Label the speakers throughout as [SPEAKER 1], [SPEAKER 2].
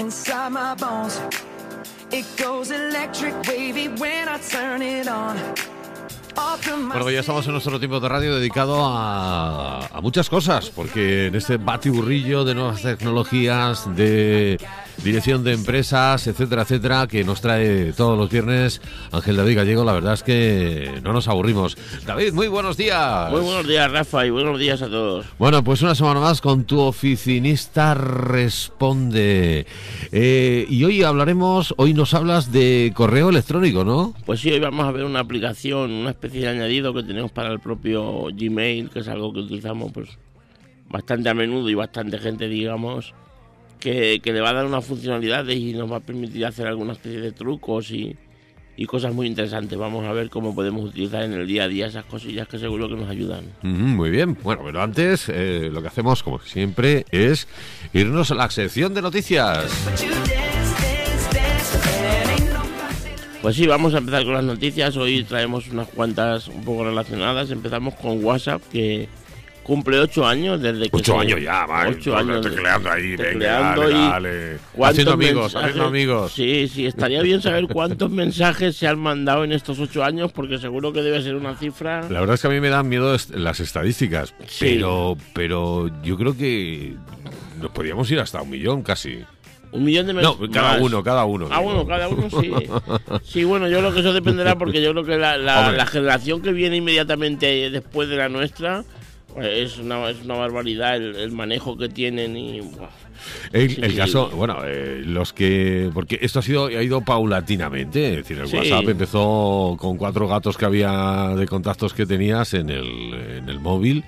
[SPEAKER 1] inside my
[SPEAKER 2] Bueno, ya estamos en nuestro tiempo de radio dedicado a, a muchas cosas, porque en este batiburrillo de nuevas tecnologías, de dirección de empresas, etcétera, etcétera, que nos trae todos los viernes Ángel David Gallego, la verdad es que no nos aburrimos. David, muy buenos días.
[SPEAKER 3] Muy buenos días, Rafa, y buenos días a todos.
[SPEAKER 2] Bueno, pues una semana más con tu oficinista responde. Eh, y hoy hablaremos, hoy nos hablas de correo electrónico, ¿no?
[SPEAKER 3] Pues sí, hoy vamos a ver una aplicación, una especie de añadido que tenemos para el propio Gmail, que es algo que utilizamos pues bastante a menudo y bastante gente, digamos, que, que le va a dar unas funcionalidades y nos va a permitir hacer alguna especie de trucos y, y cosas muy interesantes. Vamos a ver cómo podemos utilizar en el día a día esas cosillas que seguro que nos ayudan.
[SPEAKER 2] Ujú, muy bien. Bueno, pero antes eh, lo que hacemos, como siempre, es irnos a la sección de noticias.
[SPEAKER 3] Pues sí, vamos a empezar con las noticias. Hoy traemos unas cuantas un poco relacionadas. Empezamos con WhatsApp, que cumple ocho años desde que
[SPEAKER 2] Ocho
[SPEAKER 3] se-
[SPEAKER 2] años ya, va.
[SPEAKER 3] Ocho años.
[SPEAKER 2] Tecleando ahí, venga, dale,
[SPEAKER 3] y
[SPEAKER 2] dale.
[SPEAKER 3] ¿Cuántos
[SPEAKER 2] Haciendo amigos, haciendo amigos.
[SPEAKER 3] Sí, sí, estaría bien saber cuántos mensajes se han mandado en estos ocho años, porque seguro que debe ser una cifra.
[SPEAKER 2] La verdad es que a mí me dan miedo las estadísticas,
[SPEAKER 3] Sí.
[SPEAKER 2] pero, pero yo creo que nos podríamos ir hasta un millón casi.
[SPEAKER 3] Un millón de
[SPEAKER 2] No,
[SPEAKER 3] mensajes.
[SPEAKER 2] cada uno, cada uno.
[SPEAKER 3] Ah, bueno, cada uno sí. Sí, bueno, yo creo que eso dependerá porque yo creo que la, la- generación que viene inmediatamente después de la nuestra es una, es una barbaridad el, el manejo que tienen y...
[SPEAKER 2] El,
[SPEAKER 3] Sí,
[SPEAKER 2] el
[SPEAKER 3] sí.
[SPEAKER 2] caso, bueno, eh, los que. Porque esto ha sido ha ido paulatinamente. Es decir, el
[SPEAKER 3] Sí.
[SPEAKER 2] WhatsApp empezó con cuatro gatos que había de contactos que tenías en el, en el móvil.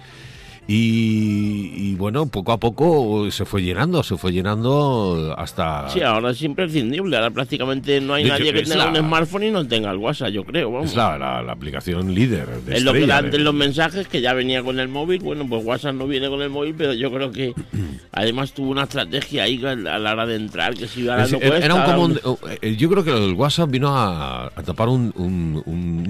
[SPEAKER 2] Y, y, bueno, poco a poco se fue llenando, se fue llenando hasta.
[SPEAKER 3] Sí, ahora es imprescindible. Ahora prácticamente no hay
[SPEAKER 2] De hecho,
[SPEAKER 3] nadie que tenga
[SPEAKER 2] la-
[SPEAKER 3] un smartphone y no tenga el WhatsApp, yo creo. Vamos.
[SPEAKER 2] es la, la- la aplicación líder. De
[SPEAKER 3] Es lo que antes
[SPEAKER 2] de-
[SPEAKER 3] los mensajes, que ya venía con el móvil. Bueno, pues WhatsApp no viene con el móvil, pero yo creo que además tuvo una estrategia ahí a la hora de entrar, que si ahora
[SPEAKER 2] Es-
[SPEAKER 3] no
[SPEAKER 2] era
[SPEAKER 3] cuesta,
[SPEAKER 2] un común- eh, yo creo que el WhatsApp vino a, a tapar un,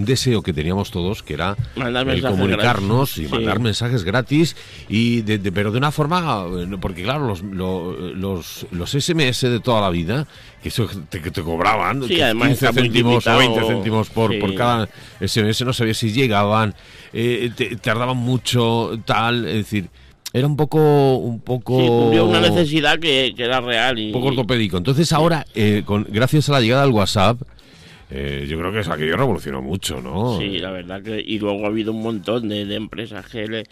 [SPEAKER 2] deseo que teníamos todos, que era el comunicarnos y mandar mensajes gratis, y de- de- pero de una forma, eh, porque claro, los, lo- los, los SMS de toda la vida, que eso te, que te cobraban
[SPEAKER 3] Sí,
[SPEAKER 2] que
[SPEAKER 3] además
[SPEAKER 2] 15
[SPEAKER 3] está
[SPEAKER 2] céntimos o
[SPEAKER 3] multiplicado.
[SPEAKER 2] 20 céntimos por,
[SPEAKER 3] Sí.
[SPEAKER 2] por cada SMS, no sabías si llegaban, eh, te- tardaban mucho, tal, es decir... Era un poco, un poco,
[SPEAKER 3] Sí, una necesidad que, que era real. Y,
[SPEAKER 2] un poco ortopédico. Entonces ahora, eh, con, gracias a la llegada del WhatsApp, eh, yo creo que es aquello revolucionó mucho, ¿no?
[SPEAKER 3] Sí, la verdad que. Y luego ha habido un montón de, de empresas que le,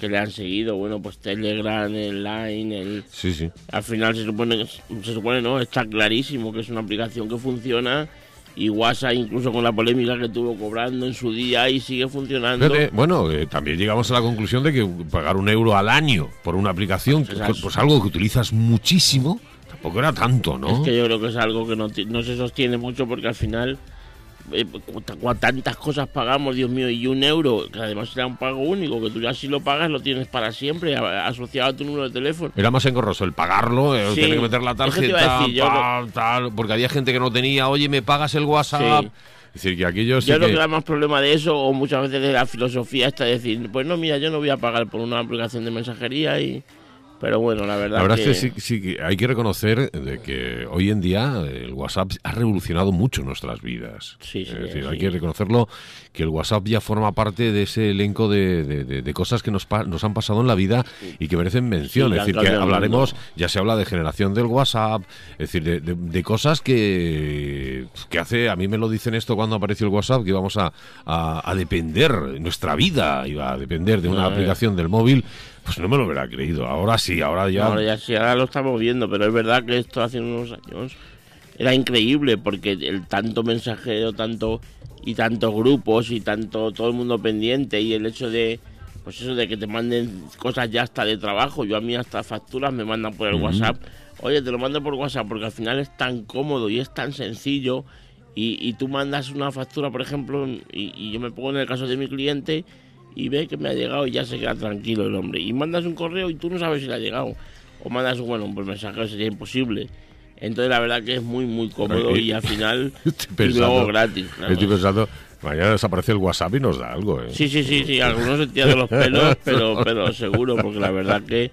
[SPEAKER 3] que le han seguido. Bueno, pues Telegram, el Line, el.
[SPEAKER 2] Sí, sí.
[SPEAKER 3] Al final se supone, que- se supone, no, está clarísimo que es una aplicación que funciona. Y WhatsApp, incluso con la polémica que tuvo cobrando en su día, y sigue funcionando.
[SPEAKER 2] Fíjate, bueno, eh, también llegamos a la conclusión de que pagar un euro al año por una aplicación,
[SPEAKER 3] Pues
[SPEAKER 2] pues, pues algo que utilizas muchísimo, tampoco era tanto, ¿no?
[SPEAKER 3] Es que yo creo que es algo que no, no se sostiene mucho porque al final tantas cosas pagamos, Dios mío, y un euro, que además será un pago único, que tú ya si lo pagas lo tienes para siempre, asociado a tu número de teléfono.
[SPEAKER 2] Era más engorroso el pagarlo, eh,
[SPEAKER 3] Sí,
[SPEAKER 2] tener que meter la tarjeta,
[SPEAKER 3] decir,
[SPEAKER 2] tal, tal, porque había gente que no tenía, oye, me pagas el WhatsApp.
[SPEAKER 3] Sí.
[SPEAKER 2] Es decir, que aquello sí
[SPEAKER 3] Yo creo
[SPEAKER 2] que-
[SPEAKER 3] que era más problema de eso, o muchas veces de la filosofía esta de decir, pues no, mira, yo no voy a pagar por una aplicación de mensajería y... Pero bueno, la verdad,
[SPEAKER 2] La verdad
[SPEAKER 3] que,
[SPEAKER 2] es que sí, sí hay que reconocer de que hoy en día el WhatsApp ha revolucionado mucho nuestras vidas.
[SPEAKER 3] Sí, sí,
[SPEAKER 2] es decir,
[SPEAKER 3] sí.
[SPEAKER 2] hay que reconocerlo que el WhatsApp ya forma parte de ese elenco de, de- de- de cosas que nos, nos han pasado en la vida y que merecen mención. Es decir, que hablaremos, ya se habla de generación del WhatsApp, es decir, de, de- de cosas que, que hace, a mí me lo dicen esto cuando apareció el WhatsApp, que íbamos a, a- a depender, nuestra vida iba a depender de una
[SPEAKER 3] eh.
[SPEAKER 2] aplicación del móvil. Pues no me lo hubiera creído. Ahora sí, ahora ya.
[SPEAKER 3] Ahora ya sí, ahora lo estamos viendo, pero es verdad que esto hace unos años era increíble porque el tanto mensajero, tanto y tantos grupos y tanto todo el mundo pendiente y el hecho de pues eso de que te manden cosas ya hasta de trabajo, yo a mí hasta facturas me mandan por el WhatsApp. Oye, te lo mando por WhatsApp porque al final es tan cómodo y es tan sencillo y, y tú mandas una factura, por ejemplo, y, y yo me pongo en el caso de mi cliente y ve que me ha llegado y ya se queda tranquilo el hombre. Y mandas un correo y tú no sabes si le ha llegado. O mandas un, bueno, pues mensaje sería imposible. Entonces la verdad que es muy, muy cómodo y al final
[SPEAKER 2] Estoy
[SPEAKER 3] y luego
[SPEAKER 2] pensando-
[SPEAKER 3] gratis. claro.
[SPEAKER 2] Estoy pensando, mañana desaparece el WhatsApp y nos da algo, ¿eh?
[SPEAKER 3] Sí, sí, sí, sí, algunos se tiran los pelos, pero, pero seguro, porque la verdad que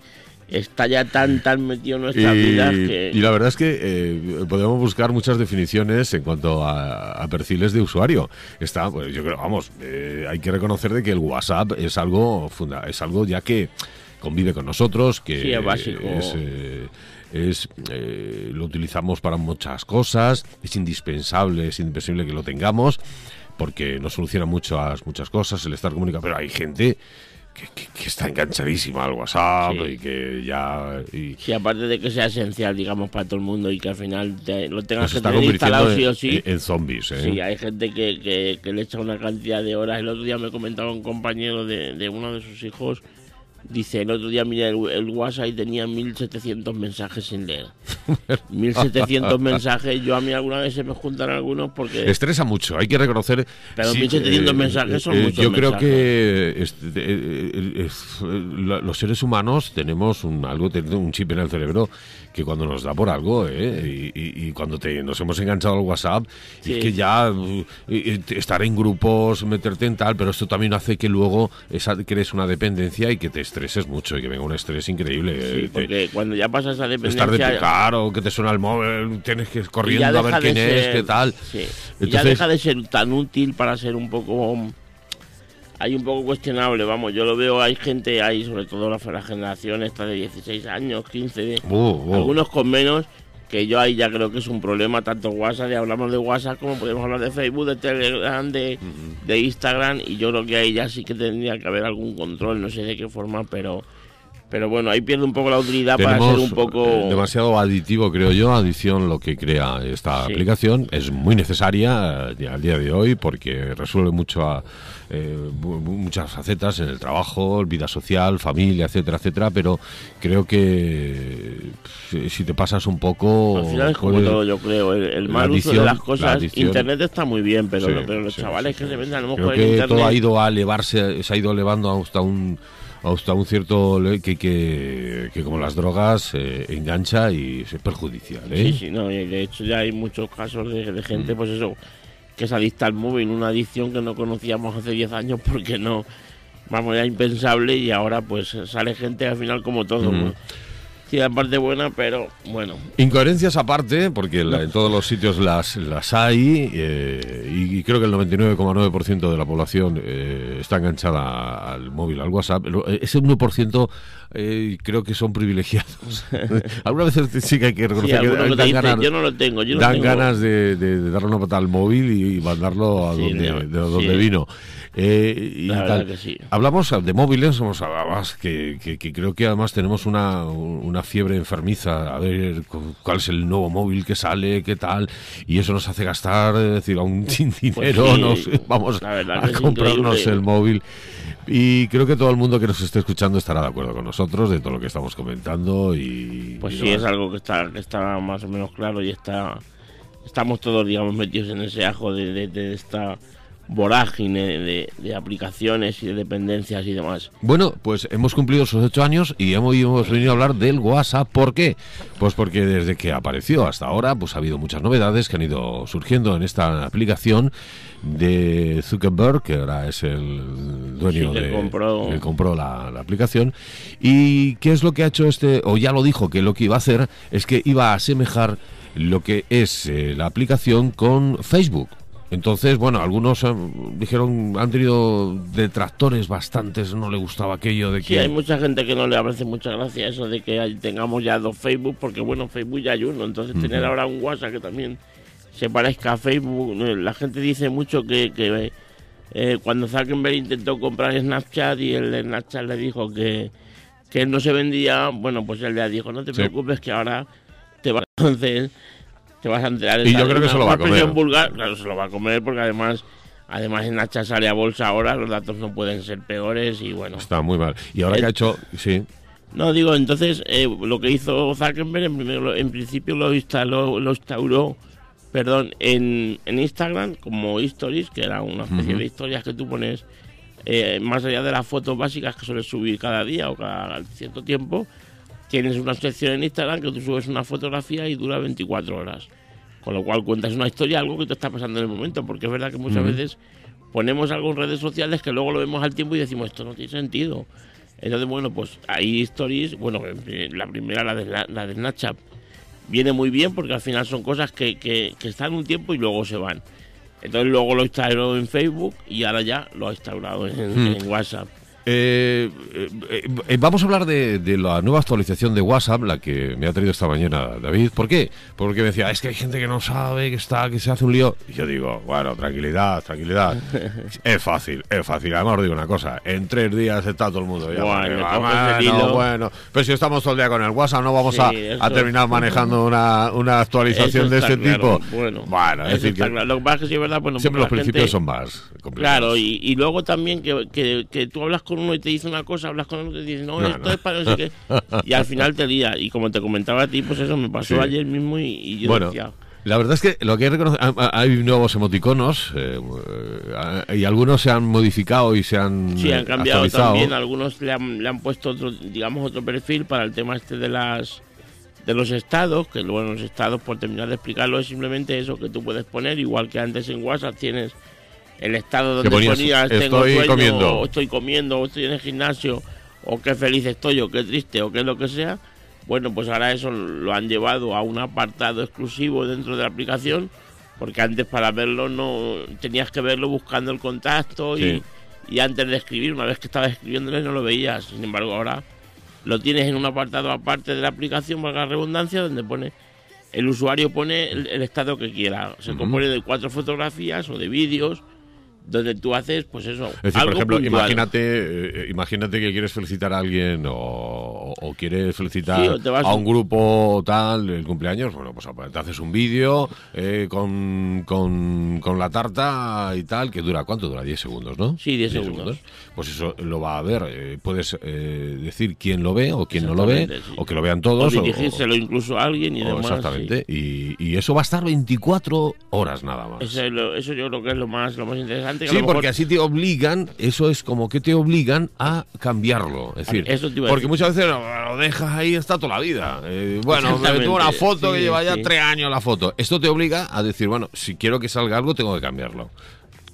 [SPEAKER 3] está ya tan, tan metido en nuestras vidas que...
[SPEAKER 2] y la verdad es que eh, podemos buscar muchas definiciones en cuanto a, perfiles de usuario. Está, pues, yo creo, vamos, eh, hay que reconocer de que el WhatsApp es algo, funda, es algo ya que convive con nosotros, que
[SPEAKER 3] Sí, es básico.
[SPEAKER 2] es, eh, es, eh, lo utilizamos para muchas cosas, es indispensable, es indispensable que lo tengamos, porque nos soluciona muchas, muchas cosas el estar comunicado, pero hay gente que, que- que está enganchadísima al WhatsApp
[SPEAKER 3] Sí.
[SPEAKER 2] y que ya... y-
[SPEAKER 3] Sí, aparte de que sea esencial, digamos, para todo el mundo y que al final te- lo tengas
[SPEAKER 2] nos
[SPEAKER 3] que tener instalado
[SPEAKER 2] en,
[SPEAKER 3] sí o sí.
[SPEAKER 2] en- zombies, ¿eh?
[SPEAKER 3] Sí, hay gente que, que, que le echa una cantidad de horas. El otro día me comentaba un compañero de, de uno de sus hijos. Dice, el otro día mira el, el WhatsApp y tenía 1700 mensajes sin leer. 1700 mensajes. Yo a mí alguna vez se me juntan algunos porque...
[SPEAKER 2] Estresa mucho, hay que reconocer.
[SPEAKER 3] Pero 1700 mensajes son muchos
[SPEAKER 2] Yo creo
[SPEAKER 3] mensajes.
[SPEAKER 2] que eh, eh, es- la- los seres humanos tenemos un, algo, un chip en el cerebro que cuando nos da por algo, ¿eh? y, y- y cuando te, nos hemos enganchado al WhatsApp,
[SPEAKER 3] Sí.
[SPEAKER 2] es que ya uh, eh, eh, estar en grupos, meterte en tal, pero esto también hace que luego esa, crees una dependencia y que te estreses mucho y que venga un estrés increíble.
[SPEAKER 3] Sí,
[SPEAKER 2] eh,
[SPEAKER 3] porque cuando ya pasa esa
[SPEAKER 2] estar de
[SPEAKER 3] dependencia...
[SPEAKER 2] picar o que te suena el móvil, tienes que ir corriendo a ver quién
[SPEAKER 3] de
[SPEAKER 2] es,
[SPEAKER 3] ser-
[SPEAKER 2] qué tal.
[SPEAKER 3] sí, y ya
[SPEAKER 2] Entonces-
[SPEAKER 3] deja de ser tan útil para ser un poco hay un poco cuestionable vamos yo lo veo hay gente hay sobre todo la, la generación esta de 16 años 15 de
[SPEAKER 2] Uh, uh.
[SPEAKER 3] algunos con menos que yo ahí ya creo que es un problema tanto WhatsApp y hablamos de WhatsApp como podemos hablar de Facebook de Telegram de, de Instagram y yo creo que ahí ya sí que tendría que haber algún control no sé de qué forma pero pero bueno ahí pierde un poco la utilidad para ser un poco
[SPEAKER 2] eh, demasiado aditivo, creo yo, adición lo que crea esta
[SPEAKER 3] Sí.
[SPEAKER 2] aplicación. Es muy necesaria eh, al día de hoy porque resuelve mucho a, eh, mu- mu- muchas facetas en el trabajo, vida social, familia, etcétera, etcétera. Pero creo que si te pasas un poco...
[SPEAKER 3] Al final es como todo, yo creo. El, mal uso de las
[SPEAKER 2] la
[SPEAKER 3] cosas. Internet está muy bien, pero,
[SPEAKER 2] Sí,
[SPEAKER 3] pero los
[SPEAKER 2] sí,
[SPEAKER 3] chavales que se venden a lo
[SPEAKER 2] Creo
[SPEAKER 3] mejor en
[SPEAKER 2] que
[SPEAKER 3] Internet.
[SPEAKER 2] todo ha ido a elevarse, se ha ido elevando hasta un hasta un cierto que, que, que como las drogas eh, engancha y es perjudicial. ¿eh?
[SPEAKER 3] Sí, sí, no, de hecho ya hay muchos casos de, de
[SPEAKER 2] Mm.
[SPEAKER 3] gente, pues eso, que es adicta al móvil, una adicción que no conocíamos hace 10 años porque no, vamos, era impensable y ahora pues sale gente al final como todo.
[SPEAKER 2] Mm.
[SPEAKER 3] pues. Tiene la parte buena, pero bueno,
[SPEAKER 2] Incoherencias aparte, porque la- en todos los sitios las, las hay, eh, y, creo que el 99,9% de la población eh, está enganchada al móvil, al WhatsApp. Eh, Ese 1% eh, creo que son privilegiados. Algunas veces sí que hay que
[SPEAKER 3] sí,
[SPEAKER 2] reconocer que
[SPEAKER 3] alguno que te
[SPEAKER 2] dan ganas,
[SPEAKER 3] yo no lo tengo, yo no
[SPEAKER 2] dan
[SPEAKER 3] tengo.
[SPEAKER 2] ganas de, de- de darle una patada al móvil y, y mandarlo a
[SPEAKER 3] Sí,
[SPEAKER 2] donde,
[SPEAKER 3] de-
[SPEAKER 2] de donde
[SPEAKER 3] sí.
[SPEAKER 2] vino. Eh, y
[SPEAKER 3] La
[SPEAKER 2] tal.
[SPEAKER 3] que sí.
[SPEAKER 2] Hablamos de móviles, hemos hablabas que, que- que creo que además tenemos una, una fiebre enfermiza, a ver cu- cuál es el nuevo móvil que sale, qué tal, y eso nos hace gastar, es decir, aún sin dinero,
[SPEAKER 3] Pues sí,
[SPEAKER 2] nos vamos a comprarnos el móvil. Y creo que todo el mundo que nos esté escuchando estará de acuerdo con nosotros de todo lo que estamos comentando y...
[SPEAKER 3] Pues
[SPEAKER 2] y
[SPEAKER 3] sí,
[SPEAKER 2] demás.
[SPEAKER 3] es algo que está, que está más o menos claro y está estamos todos, digamos, metidos en ese ajo de, de- de esta vorágine de, de aplicaciones y de dependencias y demás.
[SPEAKER 2] Bueno, pues hemos cumplido esos ocho años y hemos, venido a hablar del WhatsApp. ¿Por qué? Pues porque desde que apareció hasta ahora, pues ha habido muchas novedades que han ido surgiendo en esta aplicación de Zuckerberg, que ahora es el dueño
[SPEAKER 3] Sí, que
[SPEAKER 2] de
[SPEAKER 3] compró.
[SPEAKER 2] que compró la, la aplicación. ¿Y qué es lo que ha hecho este? O ya lo dijo que lo que iba a hacer es que iba a asemejar lo que es eh, la aplicación con Facebook. Entonces, bueno, algunos eh, dijeron, han tenido detractores bastantes, no le gustaba aquello de
[SPEAKER 3] Sí,
[SPEAKER 2] que...
[SPEAKER 3] hay mucha gente que no le parece mucha gracia eso de que hay- tengamos ya dos Facebook, porque bueno, Facebook ya hay uno, entonces tener ahora un WhatsApp que también se parezca a Facebook, eh, la gente dice mucho que, que eh, cuando Zuckerberg intentó comprar Snapchat y el de Snapchat le dijo que, que no se vendía, bueno, pues él le dijo, no te
[SPEAKER 2] Sí.
[SPEAKER 3] preocupes que ahora te vas a hacer, te vas a enterar.
[SPEAKER 2] Y yo creo que se lo va a comer.
[SPEAKER 3] vulgar, claro, se lo va a comer porque además... Además, Snapchat sale a bolsa ahora, los datos no pueden ser peores y bueno.
[SPEAKER 2] Está muy mal. Y ahora
[SPEAKER 3] El-
[SPEAKER 2] que ha hecho... Sí,
[SPEAKER 3] No, digo, entonces eh, lo que hizo Zuckerberg en, primero- en principio lo instaló, lo instauró, perdón, en, en Instagram como Stories, que era una especie de historias que tú pones eh, más allá de las fotos básicas que sueles subir cada día o cada cierto tiempo. Tienes una sección en Instagram que tú subes una fotografía y dura 24 horas. Con lo cual cuentas una historia, algo que te está pasando en el momento, porque es verdad que muchas veces ponemos algo en redes sociales que luego lo vemos al tiempo y decimos, esto no tiene sentido. Entonces, bueno, pues hay stories, bueno, la primera, la de, la, de Snapchat, viene muy bien porque al final son cosas que, que, que están un tiempo y luego se van. Entonces luego lo instaló en Facebook y ahora ya lo ha instaurado en, en WhatsApp.
[SPEAKER 2] Eh, eh, eh, vamos a hablar de, de la nueva actualización de WhatsApp, la que me ha traído esta mañana David. ¿Por qué? Porque me decía, es que hay gente que no sabe, que está, que se hace un lío. Y yo digo, bueno, tranquilidad, tranquilidad. es fácil, es fácil. Además os digo una cosa, en tres días está todo el mundo ya.
[SPEAKER 3] Bueno,
[SPEAKER 2] bueno. Pero si estamos todo el día con el WhatsApp, no vamos
[SPEAKER 3] Sí,
[SPEAKER 2] a,
[SPEAKER 3] eso-
[SPEAKER 2] a terminar manejando una, una actualización de este
[SPEAKER 3] claro.
[SPEAKER 2] tipo.
[SPEAKER 3] Bueno,
[SPEAKER 2] bueno es decir, que
[SPEAKER 3] claro. Lo que pasa es que sí verdad, bueno,
[SPEAKER 2] siempre los
[SPEAKER 3] porque la
[SPEAKER 2] principios
[SPEAKER 3] gente-
[SPEAKER 2] son más complicados.
[SPEAKER 3] Claro, y, y luego también que, que, que tú hablas con uno y te dice una cosa, hablas con otro y te dice, no,
[SPEAKER 2] No,
[SPEAKER 3] esto
[SPEAKER 2] no.
[SPEAKER 3] es para no sé qué. Y al final te lía. Y como te comentaba a ti, pues eso me pasó
[SPEAKER 2] Sí.
[SPEAKER 3] ayer mismo y, y yo
[SPEAKER 2] bueno,
[SPEAKER 3] decía,
[SPEAKER 2] la verdad es que lo que hay, hay nuevos emoticonos eh, eh, y algunos se han modificado y se han,
[SPEAKER 3] Sí,
[SPEAKER 2] eh,
[SPEAKER 3] han cambiado
[SPEAKER 2] actualizado.
[SPEAKER 3] también. Algunos le han, le han puesto otro, digamos, otro perfil para el tema este de las de los estados, que luego los estados, por terminar de explicarlo, es simplemente eso que tú puedes poner, igual que antes en WhatsApp tienes el estado donde
[SPEAKER 2] ponías,
[SPEAKER 3] ponías tengo
[SPEAKER 2] "Estoy
[SPEAKER 3] sueño",
[SPEAKER 2] comiendo.
[SPEAKER 3] o estoy comiendo, o estoy en el gimnasio, o qué feliz estoy, o qué triste, o qué lo que sea. Bueno, pues ahora eso lo han llevado a un apartado exclusivo dentro de la aplicación, porque antes para verlo no tenías que verlo buscando el contacto
[SPEAKER 2] Sí.
[SPEAKER 3] y, y antes de escribir, una vez que estabas escribiéndole no lo veías. Sin embargo, ahora lo tienes en un apartado aparte de la aplicación, valga la redundancia, donde pone el usuario pone el, el estado que quiera. Se compone de cuatro fotografías o de vídeos donde tú haces, pues eso.
[SPEAKER 2] Es decir, por ejemplo,
[SPEAKER 3] puntual.
[SPEAKER 2] imagínate, eh, imagínate que quieres felicitar a alguien o, o quieres felicitar
[SPEAKER 3] Sí, o
[SPEAKER 2] a un grupo tal el cumpleaños. Bueno, pues te haces un vídeo eh, con, con, con la tarta y tal, que dura, ¿cuánto dura? 10 segundos, ¿no?
[SPEAKER 3] Sí, 10 segundos.
[SPEAKER 2] Pues eso lo va a ver. eh, puedes eh, decir quién lo ve o quién no lo ve,
[SPEAKER 3] sí.
[SPEAKER 2] o que lo vean todos. o-
[SPEAKER 3] dirigírselo incluso a alguien y demás. sí.
[SPEAKER 2] exactamente. Y, y eso va a estar 24 horas nada más.
[SPEAKER 3] Eso, es lo- eso yo creo que es lo más, lo más interesante.
[SPEAKER 2] Sí,
[SPEAKER 3] mejor-
[SPEAKER 2] porque así te obligan, eso es como que te obligan a cambiarlo. Es decir,
[SPEAKER 3] Eso
[SPEAKER 2] porque muchas veces lo, dejas ahí, está toda la vida. Eh, bueno, me tuvo una foto que
[SPEAKER 3] sí,
[SPEAKER 2] lleva ya
[SPEAKER 3] sí.
[SPEAKER 2] tres años la foto. Esto te obliga a decir, bueno, si quiero que salga algo, tengo que cambiarlo.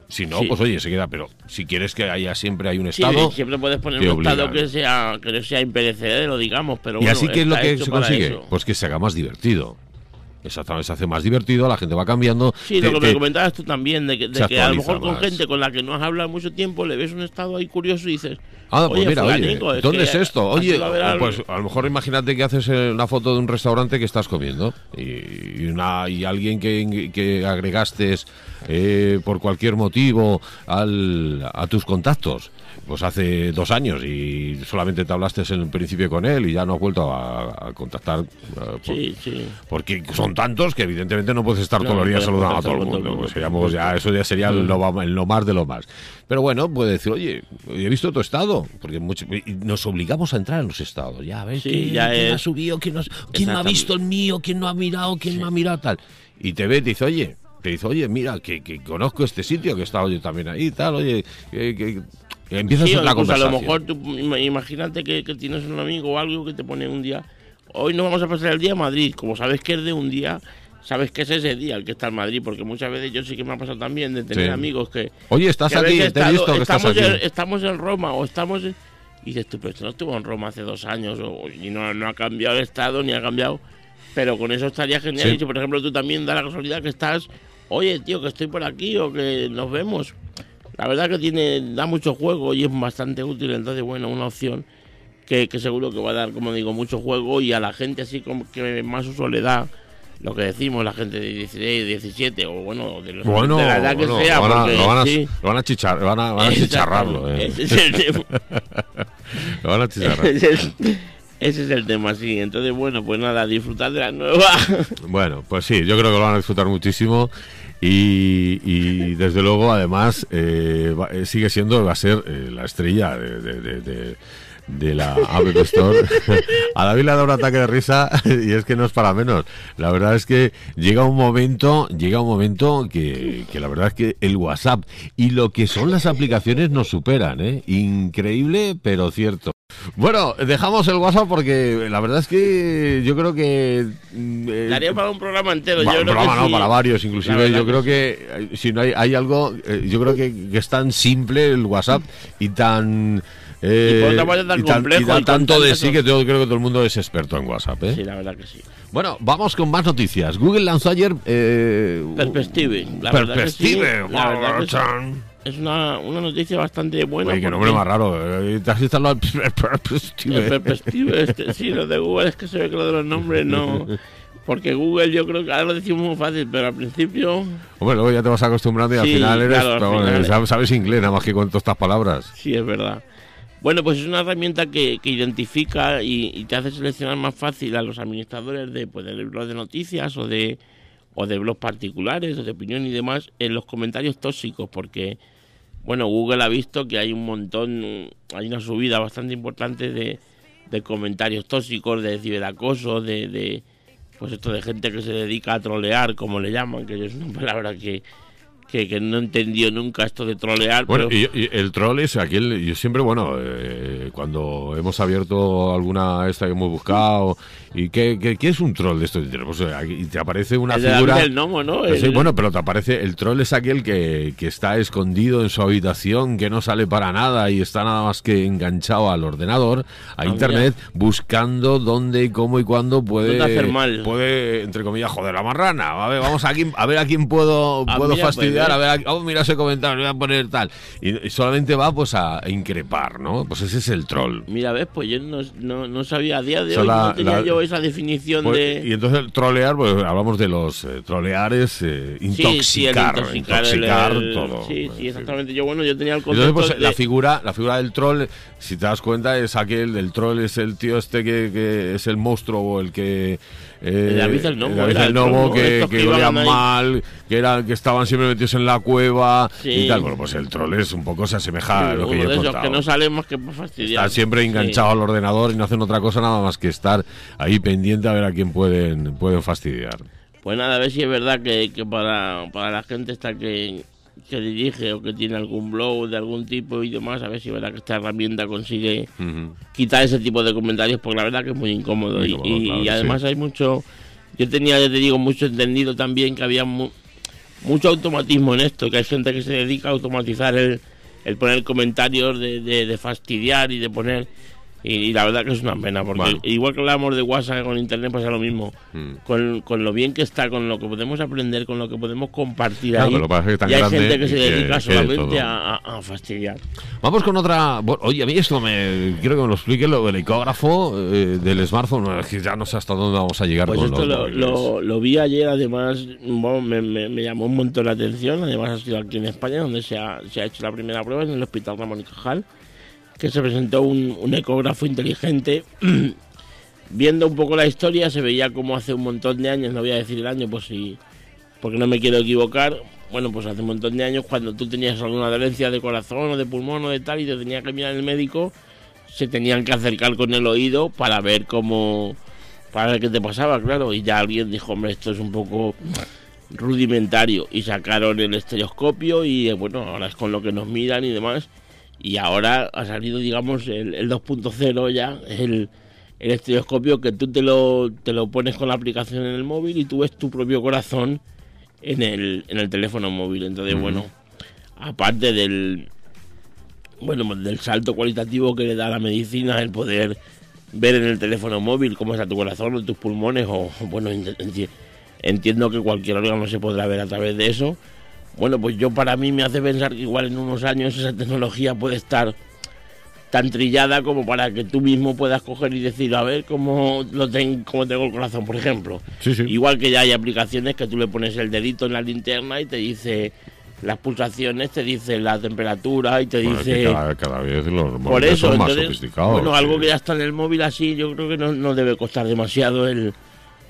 [SPEAKER 2] Si no,
[SPEAKER 3] Sí.
[SPEAKER 2] pues oye, se queda. Pero si quieres que haya siempre hay un
[SPEAKER 3] Sí,
[SPEAKER 2] estado.
[SPEAKER 3] siempre puedes poner un estado que sea que no sea imperecedero, digamos, pero
[SPEAKER 2] y
[SPEAKER 3] bueno,
[SPEAKER 2] así que es lo que se consigue.
[SPEAKER 3] eso.
[SPEAKER 2] Pues que se haga más divertido. Exactamente, se hace más divertido, la gente va cambiando.
[SPEAKER 3] Sí,
[SPEAKER 2] te-
[SPEAKER 3] lo que
[SPEAKER 2] te-
[SPEAKER 3] me comentabas tú también, de que, de
[SPEAKER 2] se
[SPEAKER 3] que a lo mejor con
[SPEAKER 2] más.
[SPEAKER 3] gente con la que no has hablado mucho tiempo le ves un estado ahí curioso y dices,
[SPEAKER 2] Ah, pues
[SPEAKER 3] Oye,
[SPEAKER 2] mira, oye,
[SPEAKER 3] es
[SPEAKER 2] ¿dónde es esto? Oye,
[SPEAKER 3] a
[SPEAKER 2] pues a lo mejor imagínate que haces eh, una foto de un restaurante que estás comiendo y, y una, y alguien que, que agregaste eh, por cualquier motivo al, a tus contactos, pues hace dos años y solamente te hablaste en el principio con él y ya no has vuelto a, a contactar. eh, por-
[SPEAKER 3] sí, sí.
[SPEAKER 2] porque son tantos que evidentemente no puedes estar
[SPEAKER 3] No,
[SPEAKER 2] todos los días saludando a todo el mundo. Pues seríamos ya, eso ya sería lo, lo más de lo más. Pero bueno, puede decir, oye, he visto tu estado, porque mucho- nos obligamos a entrar en los estados. Ya, a ver,
[SPEAKER 3] Sí,
[SPEAKER 2] ¿quién,
[SPEAKER 3] ya
[SPEAKER 2] quién
[SPEAKER 3] es-
[SPEAKER 2] ha subido, quién, no- quién ha visto el mío, quién no ha mirado, quién no ha mirado tal. Y te ve y te dice, oye, te dice, oye, mira, que, que conozco este sitio, que he estado yo también ahí tal, oye, que, que- empiezas
[SPEAKER 3] Sí, o
[SPEAKER 2] la
[SPEAKER 3] incluso a lo mejor tú ima- imagínate que, que tienes un amigo o algo que te pone un día, hoy nos vamos a pasar el día en Madrid, como sabes que es de un día, sabes que es ese día el que está en Madrid, porque muchas veces yo sí que me ha pasado también de tener
[SPEAKER 2] Sí.
[SPEAKER 3] amigos que...
[SPEAKER 2] Oye, estás
[SPEAKER 3] que a
[SPEAKER 2] aquí, te he
[SPEAKER 3] estado-
[SPEAKER 2] visto que estás
[SPEAKER 3] estamos,
[SPEAKER 2] aquí.
[SPEAKER 3] en, estamos en Roma o estamos en... Y dices tú, pero esto no estuvo en Roma hace dos años o, y no, no ha cambiado el estado ni ha cambiado... Pero con eso estaría genial.
[SPEAKER 2] Sí.
[SPEAKER 3] Y si, por ejemplo, tú también da la casualidad que estás, oye, tío, que estoy por aquí o que nos vemos. La verdad que tiene da mucho juego y es bastante útil. Entonces, bueno, una opción que, que seguro que va a dar, como digo, mucho juego y a la gente así como que más uso le da. Lo que decimos, la gente de 16, 17 o bueno, de, los,
[SPEAKER 2] Bueno,
[SPEAKER 3] de la edad que sea.
[SPEAKER 2] lo van a,
[SPEAKER 3] porque,
[SPEAKER 2] lo van a-
[SPEAKER 3] sí.
[SPEAKER 2] lo van a chichar, van a, van a chicharrarlo. eh.
[SPEAKER 3] Ese es el tema.
[SPEAKER 2] Lo van a chicharrar.
[SPEAKER 3] Ese es- el tema, sí. Entonces, bueno, pues nada, disfrutar de la nueva.
[SPEAKER 2] Bueno, pues sí, yo creo que lo van a disfrutar muchísimo y, y, desde luego además eh, eh, sigue siendo, va a ser eh, la estrella de, de- la App Store. A David le dado un ataque de risa y es que no es para menos. La verdad es que llega un momento, llega un momento que, que la verdad es que el WhatsApp y lo que son las aplicaciones nos superan, ¿eh? Increíble, pero cierto. Bueno, dejamos el WhatsApp porque la verdad es que yo creo que... mm, eh,
[SPEAKER 3] Daría para un programa entero.
[SPEAKER 2] Va,
[SPEAKER 3] yo
[SPEAKER 2] un
[SPEAKER 3] creo
[SPEAKER 2] programa
[SPEAKER 3] que
[SPEAKER 2] no,
[SPEAKER 3] sí.
[SPEAKER 2] para varios, inclusive. Yo creo que eh, si no hay, hay algo, eh, yo creo que, que es tan simple el WhatsApp y tan Eh,
[SPEAKER 3] Y por otra parte tan
[SPEAKER 2] y tan-
[SPEAKER 3] complejo
[SPEAKER 2] y da
[SPEAKER 3] y
[SPEAKER 2] tanto de sí que yo creo que todo el mundo es experto en WhatsApp. ¿eh?
[SPEAKER 3] Sí, la verdad que sí.
[SPEAKER 2] Bueno, vamos con más noticias. Google lanzó ayer. Eh,
[SPEAKER 3] Perspective, la verdad que sí,
[SPEAKER 2] Perspective.
[SPEAKER 3] la verdad que sí. Es una, una noticia bastante buena.
[SPEAKER 2] Oye, qué nombre más raro. eh, ¿Te has instalado el Perspective?
[SPEAKER 3] El Perspective, este, sí, lo de Google es que se ve que lo de los nombres no. Porque Google yo creo que ahora lo decimos muy fácil, pero al principio
[SPEAKER 2] Hombre, luego ya te vas acostumbrando y al final eres.
[SPEAKER 3] claro, al
[SPEAKER 2] bueno, sabes- sabes inglés nada más que con todas estas palabras.
[SPEAKER 3] sí es verdad. Bueno, pues es una herramienta que, que identifica y, y te hace seleccionar más fácil a los administradores de, pues, de blogs de noticias o de, o de blogs particulares o de opinión y demás en los comentarios tóxicos, porque bueno, Google ha visto que hay un montón, hay una subida bastante importante de, comentarios tóxicos, de ciberacoso, de, de pues esto de gente que se dedica a trolear, como le llaman, que es una palabra que, que, que no he entendido nunca esto de trolear.
[SPEAKER 2] Bueno,
[SPEAKER 3] pero-
[SPEAKER 2] y, y el troll es aquel, yo siempre, bueno, eh, cuando hemos abierto alguna esta que hemos buscado, ¿y qué, qué, qué es un troll de esto? Pues, aquí te aparece una
[SPEAKER 3] el de
[SPEAKER 2] figura...
[SPEAKER 3] David el gnomo, ¿no?
[SPEAKER 2] Sí, bueno, pero te aparece, el troll es aquel que, que está escondido en su habitación, que no sale para nada y está nada más que enganchado al ordenador, a
[SPEAKER 3] Ah,
[SPEAKER 2] internet, buscando dónde, cómo y cuándo puede,
[SPEAKER 3] Dónde hacer mal.
[SPEAKER 2] puede, entre comillas, joder la marrana. A ver, vamos aquí, a ver a quién puedo,
[SPEAKER 3] Ah,
[SPEAKER 2] puedo
[SPEAKER 3] mira,
[SPEAKER 2] fastidiar,
[SPEAKER 3] pues,
[SPEAKER 2] a ver, a- oh, mira ese comentario, voy a poner tal. Y, y solamente va pues a increpar, ¿no? Pues ese es el troll.
[SPEAKER 3] Mira, ves, pues yo no, no, no sabía a día de
[SPEAKER 2] Esa
[SPEAKER 3] hoy,
[SPEAKER 2] la-
[SPEAKER 3] no tenía
[SPEAKER 2] la-
[SPEAKER 3] yo esa definición
[SPEAKER 2] Pues,
[SPEAKER 3] de...
[SPEAKER 2] Y entonces el trolear, pues hablamos de los eh, troleares, eh, intoxicar,
[SPEAKER 3] Sí, sí, el intoxicar, el-
[SPEAKER 2] intoxicar
[SPEAKER 3] el-
[SPEAKER 2] todo.
[SPEAKER 3] Sí, sí, exactamente. Yo, bueno, yo tenía el concepto
[SPEAKER 2] Entonces, pues, la
[SPEAKER 3] de-
[SPEAKER 2] figura, la figura del troll, si te das cuenta, es aquel del troll, es el tío este que, que es el monstruo o el que. Eh,
[SPEAKER 3] David el Gnomo,
[SPEAKER 2] David el
[SPEAKER 3] el
[SPEAKER 2] Gnomo,
[SPEAKER 3] troll, ¿no?
[SPEAKER 2] que, que
[SPEAKER 3] que iban
[SPEAKER 2] mal, que, era, que estaban siempre metidos en la cueva
[SPEAKER 3] Sí.
[SPEAKER 2] y tal. Bueno, pues el troll es un poco, se asemeja a lo que yo he
[SPEAKER 3] esos
[SPEAKER 2] contado.
[SPEAKER 3] que no salen más que fastidiar.
[SPEAKER 2] Están siempre
[SPEAKER 3] Sí.
[SPEAKER 2] enganchados al ordenador y no hacen otra cosa nada más que estar ahí pendiente a ver a quién pueden, pueden fastidiar.
[SPEAKER 3] Pues nada, a ver si es verdad que, que para, para la gente esta que, que dirige o que tiene algún blog de algún tipo y demás, a ver si verdad que esta herramienta consigue quitar ese tipo de comentarios, porque la verdad que es muy incómodo.
[SPEAKER 2] Muy
[SPEAKER 3] y,
[SPEAKER 2] incómodo,
[SPEAKER 3] y-
[SPEAKER 2] claro
[SPEAKER 3] y
[SPEAKER 2] que
[SPEAKER 3] además
[SPEAKER 2] sí.
[SPEAKER 3] hay mucho, yo tenía, ya te digo, mucho entendido también que había mu- mucho automatismo en esto, que hay gente que se dedica a automatizar el, el poner comentarios de, de- de fastidiar y de poner... Y, y la verdad que es una pena, porque
[SPEAKER 2] Bueno.
[SPEAKER 3] igual que hablábamos de WhatsApp con Internet pasa lo mismo.
[SPEAKER 2] Mm.
[SPEAKER 3] Con, con lo bien que está, con lo que podemos aprender, con lo que podemos compartir
[SPEAKER 2] Claro,
[SPEAKER 3] ahí.
[SPEAKER 2] pero lo que pasa es que es tan
[SPEAKER 3] y hay gente que se dedica
[SPEAKER 2] que
[SPEAKER 3] solamente a, fastidiar.
[SPEAKER 2] Vamos con otra. Oye, a mí esto me. Quiero que me lo explique lo del ecógrafo eh, del smartphone. Es que ya no sé hasta dónde vamos a llegar
[SPEAKER 3] Pues
[SPEAKER 2] con
[SPEAKER 3] esto
[SPEAKER 2] los
[SPEAKER 3] lo, lo, lo vi ayer, además bueno, me, me- me llamó un montón la atención. Además, ha sido aquí en España donde se ha, se ha hecho la primera prueba en el Hospital Ramón y Cajal, que se presentó un, un ecógrafo inteligente. Viendo un poco la historia, se veía como hace un montón de años, no voy a decir el año, pues sí, porque no me quiero equivocar. Bueno, pues hace un montón de años, cuando tú tenías alguna dolencia de corazón o de pulmón o de tal, y te tenía que mirar el médico, se tenían que acercar con el oído para ver cómo para ver qué te pasaba, claro, y ya alguien dijo, hombre, esto es un poco rudimentario, y sacaron el estereoscopio y eh, bueno, ahora es con lo que nos miran y demás, y ahora ha salido, digamos, el, el 2.0 ya, el, el estereoscopio que tú te lo, te lo pones con la aplicación en el móvil y tú ves tu propio corazón en el, en el teléfono móvil, entonces bueno, aparte del, bueno, pues del salto cualitativo que le da la medicina el poder ver en el teléfono móvil cómo está tu corazón o tus pulmones o bueno ent- enti- entiendo que cualquier órgano se podrá ver a través de eso bueno pues yo para mí me hace pensar que igual en unos años esa tecnología puede estar tan trillada como para que tú mismo puedas coger y decir a ver cómo lo ten- cómo tengo el corazón por ejemplo
[SPEAKER 2] Sí, sí.
[SPEAKER 3] Igual que ya hay aplicaciones que tú le pones el dedito en la linterna y te dice las pulsaciones, te dice la temperatura y te
[SPEAKER 2] Bueno, es que
[SPEAKER 3] dice...
[SPEAKER 2] cada, cada vez los
[SPEAKER 3] Por eso,
[SPEAKER 2] son más
[SPEAKER 3] entonces,
[SPEAKER 2] sofisticados.
[SPEAKER 3] bueno, algo que ya está en el móvil así, yo creo que no, no debe costar demasiado el,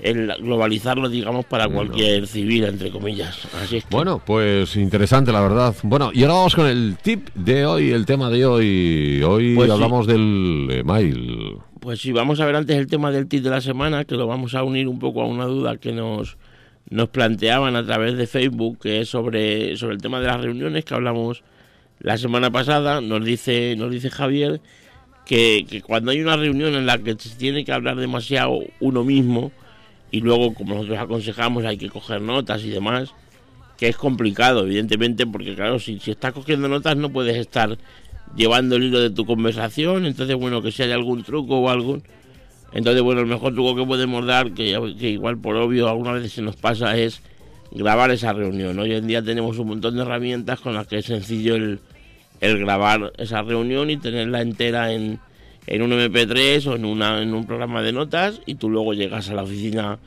[SPEAKER 3] el globalizarlo, digamos, para cualquier civil, entre comillas. Así es que-
[SPEAKER 2] Bueno, pues interesante, la verdad. Bueno, y ahora vamos con el tip de hoy, el tema de hoy. Hoy
[SPEAKER 3] Pues sí.
[SPEAKER 2] hablamos del email.
[SPEAKER 3] Pues sí, vamos a ver antes el tema del tip de la semana, que lo vamos a unir un poco a una duda que nos, nos planteaban a través de Facebook, que es sobre, sobre el tema de las reuniones que hablamos la semana pasada. Nos dice, nos dice Javier que, que cuando hay una reunión en la que se tiene que hablar demasiado uno mismo, y luego, como nosotros aconsejamos, hay que coger notas y demás, que es complicado, evidentemente, porque claro, si, si estás cogiendo notas no puedes estar llevando el hilo de tu conversación. Entonces, bueno, que si hay algún truco o algo. Entonces, bueno, el mejor truco que podemos dar, que, igual por obvio algunas veces se nos pasa, es grabar esa reunión. Hoy en día tenemos un montón de herramientas con las que es sencillo el, el grabar esa reunión y tenerla entera en, en un MP3 o en, una, en un programa de notas y tú luego llegas a la oficina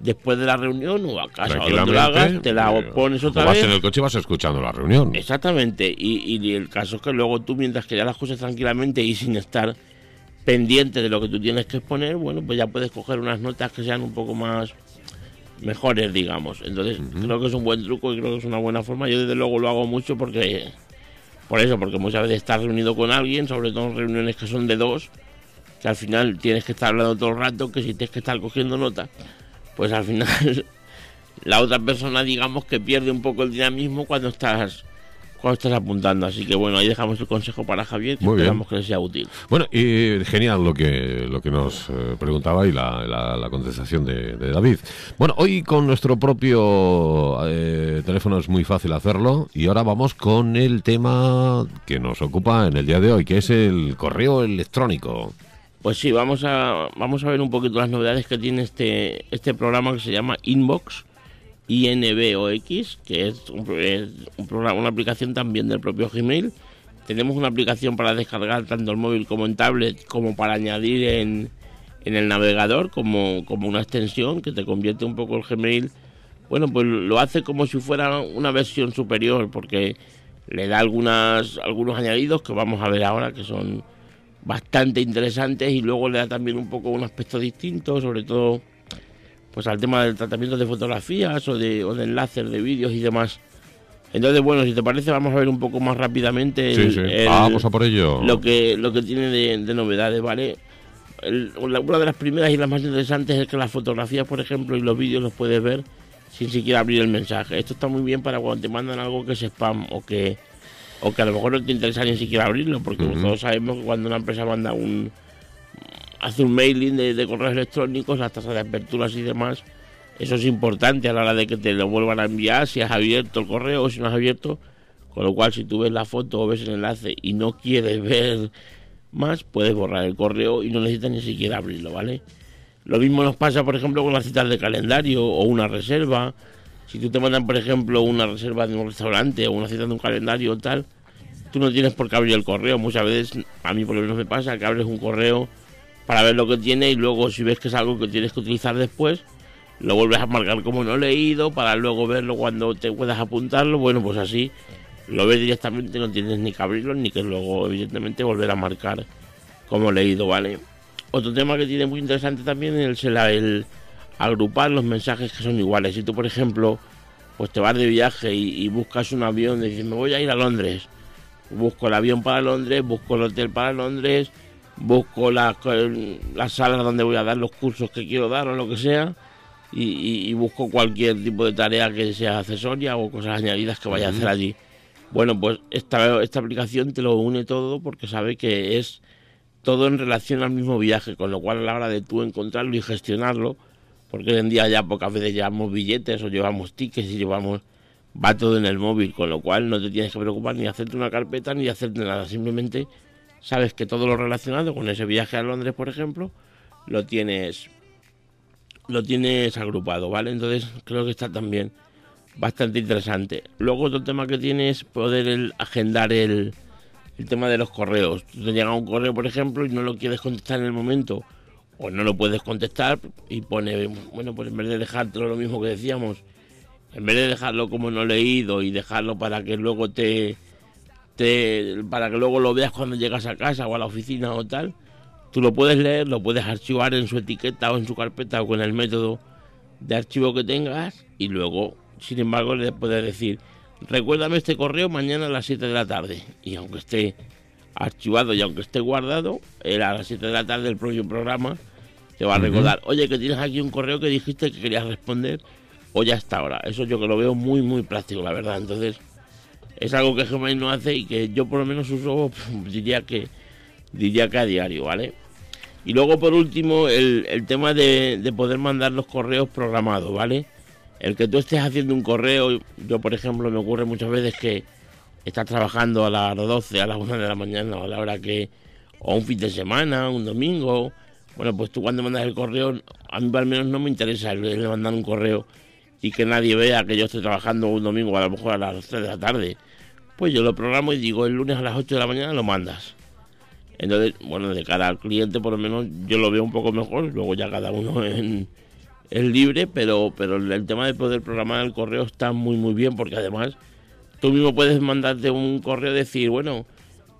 [SPEAKER 3] después de la reunión o a casa o donde lo hagas, te la eh, pones otra
[SPEAKER 2] vas
[SPEAKER 3] vez.
[SPEAKER 2] en el coche y vas escuchando la reunión.
[SPEAKER 3] Exactamente, y, y, el caso es que luego tú, mientras que ya las cosas tranquilamente y sin estar pendiente de lo que tú tienes que exponer, bueno, pues ya puedes coger unas notas que sean un poco más mejores, digamos. Entonces, creo que es un buen truco y creo que es una buena forma. Yo, desde luego, lo hago mucho porque. Por eso, porque muchas veces estás reunido con alguien, sobre todo en reuniones que son de dos, que al final tienes que estar hablando todo el rato, que si tienes que estar cogiendo notas pues al final la otra persona digamos que pierde un poco el dinamismo cuando estás cuando estás apuntando. Así que bueno, ahí dejamos el consejo para Javier, que esperamos que le sea útil.
[SPEAKER 2] Bueno, y genial lo que, lo que nos eh, preguntaba y la, la, contestación de, David. Bueno, hoy con nuestro propio eh, teléfono es muy fácil hacerlo y ahora vamos con el tema que nos ocupa en el día de hoy, que es el correo electrónico.
[SPEAKER 3] Pues sí, vamos a, vamos a ver un poquito las novedades que tiene este, este programa que se llama Inbox, INBOX, que es, un, un programa, una aplicación también del propio Gmail. Tenemos una aplicación para descargar tanto el móvil como en tablet, como para añadir en, en el navegador, como, como una extensión que te convierte un poco el Gmail. Bueno, pues lo hace como si fuera una versión superior, porque le da algunas, algunos añadidos que vamos a ver ahora, que son bastante interesantes y luego le da también un poco un aspecto distinto, sobre todo pues al tema del tratamiento de fotografías o de, o de enlaces de vídeos y demás. Entonces, bueno, si te parece, vamos a ver un poco más rápidamente
[SPEAKER 2] vamos a por ello.
[SPEAKER 3] lo que lo que tiene de, novedades, ¿vale? una de las primeras y las más interesantes es que las fotografías, por ejemplo, y los vídeos los puedes ver sin siquiera abrir el mensaje. Esto está muy bien para cuando te mandan algo que es spam o que o que a lo mejor no te interesa ni siquiera abrirlo, porque todos sabemos que cuando una empresa manda un hace un mailing de, correos electrónicos, las tasas de aperturas y demás, eso es importante a la hora de que te lo vuelvan a enviar, si has abierto el correo o si no has abierto, con lo cual si tú ves la foto o ves el enlace y no quieres ver más, puedes borrar el correo y no necesitas ni siquiera abrirlo, ¿vale? Lo mismo nos pasa, por ejemplo, con las citas de calendario o una reserva si tú te mandan, por ejemplo, una reserva de un restaurante o una cita de un calendario o tal, tú no tienes por qué abrir el correo. Muchas veces, a mí por lo menos me pasa, que abres un correo para ver lo que tiene y luego si ves que es algo que tienes que utilizar después, lo vuelves a marcar como no leído para luego verlo cuando te puedas apuntarlo. Bueno, pues así lo ves directamente, no tienes ni que abrirlo ni que luego, evidentemente, volver a marcar como leído, ¿vale? Otro tema que tiene muy interesante también es el, el agrupar los mensajes que son iguales. Si tú, por ejemplo, pues te vas de viaje y, buscas un avión, dices, me voy a ir a Londres. Busco el avión para Londres, busco el hotel para Londres, busco las la salas donde voy a dar los cursos que quiero dar o lo que sea. Y, busco cualquier tipo de tarea que sea accesoria o cosas añadidas que vaya a hacer allí. Bueno, pues esta, esta aplicación te lo une todo porque sabe que es todo en relación al mismo viaje, con lo cual a la hora de tú encontrarlo y gestionarlo, porque hoy en día ya pocas veces llevamos billetes o llevamos tickets y llevamos va todo en el móvil, con lo cual no te tienes que preocupar ni hacerte una carpeta ni hacerte nada, simplemente sabes que todo lo relacionado con ese viaje a Londres, por ejemplo, lo tienes lo tienes agrupado, ¿vale? Entonces creo que está también bastante interesante. Luego otro tema que tiene es poder agendar el, el tema de los correos. te llega un correo, por ejemplo, y no lo quieres contestar en el momento o no lo puedes contestar y pone, bueno, pues en vez de dejártelo lo mismo que decíamos, en vez de dejarlo como no leído y dejarlo para que luego te, te para que luego lo veas cuando llegas a casa o a la oficina o tal, tú lo puedes leer, lo puedes archivar en su etiqueta o en su carpeta o con el método de archivo que tengas y luego, sin embargo, le puedes decir, recuérdame este correo mañana a las 7 de la tarde y aunque esté archivado y aunque esté guardado, a las 7 de la tarde el propio programa te va a recordar, oye, que tienes aquí un correo que dijiste que querías responder, o ya está ahora. Eso yo que lo veo muy, muy práctico, la verdad. Entonces, es algo que Gmail no hace y que yo por lo menos uso, diría que, diría que a diario, ¿vale? Y luego, por último, el, el tema de, de poder mandar los correos programados, ¿vale? El que tú estés haciendo un correo, yo por ejemplo me ocurre muchas veces que estás trabajando a las 12, a las 1 de la mañana, o a la hora que, o un fin de semana, un domingo, bueno, pues tú cuando mandas el correo, a mí al menos no me interesa el, mandar un correo y que nadie vea que yo estoy trabajando un domingo a lo mejor a las 3 de la tarde. Pues yo lo programo y digo, el lunes a las 8 de la mañana lo mandas. Entonces, bueno, de cara al cliente por lo menos yo lo veo un poco mejor, luego ya cada uno es libre, pero, pero el tema de poder programar el correo está muy muy bien porque además tú mismo puedes mandarte un correo y decir, bueno,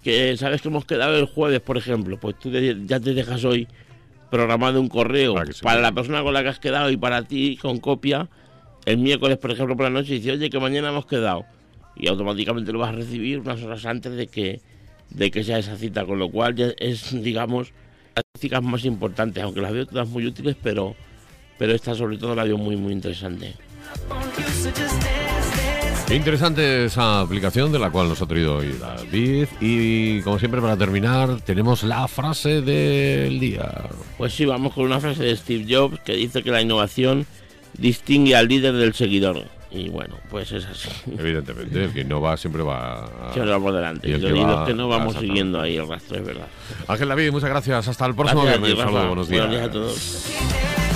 [SPEAKER 3] que sabes que hemos quedado el jueves, por ejemplo, pues tú ya te dejas hoy programado un correo para la persona con la que has quedado y para ti con copia el miércoles, por ejemplo, por la noche y dice, oye, que mañana hemos quedado. Y automáticamente lo vas a recibir unas horas antes de que, de que sea esa cita, con lo cual ya es, digamos, las citas más importantes, aunque las veo todas muy útiles, pero, pero esta sobre todo la veo muy, muy interesante.
[SPEAKER 2] Interesante esa aplicación de la cual nos ha traído hoy David. Y como siempre, para terminar, tenemos la frase del día.
[SPEAKER 3] Pues sí, vamos con una frase de Steve Jobs que dice que la innovación distingue al líder del seguidor. Y bueno, pues es así.
[SPEAKER 2] Evidentemente, el que no va siempre va,
[SPEAKER 3] siempre va por delante. Y, el que, que no vamos siguiendo ahí el rastro, es verdad.
[SPEAKER 2] Ángel David, muchas gracias. Hasta el próximo viernes. Un saludo, buenos días.
[SPEAKER 3] Buenos días a todos.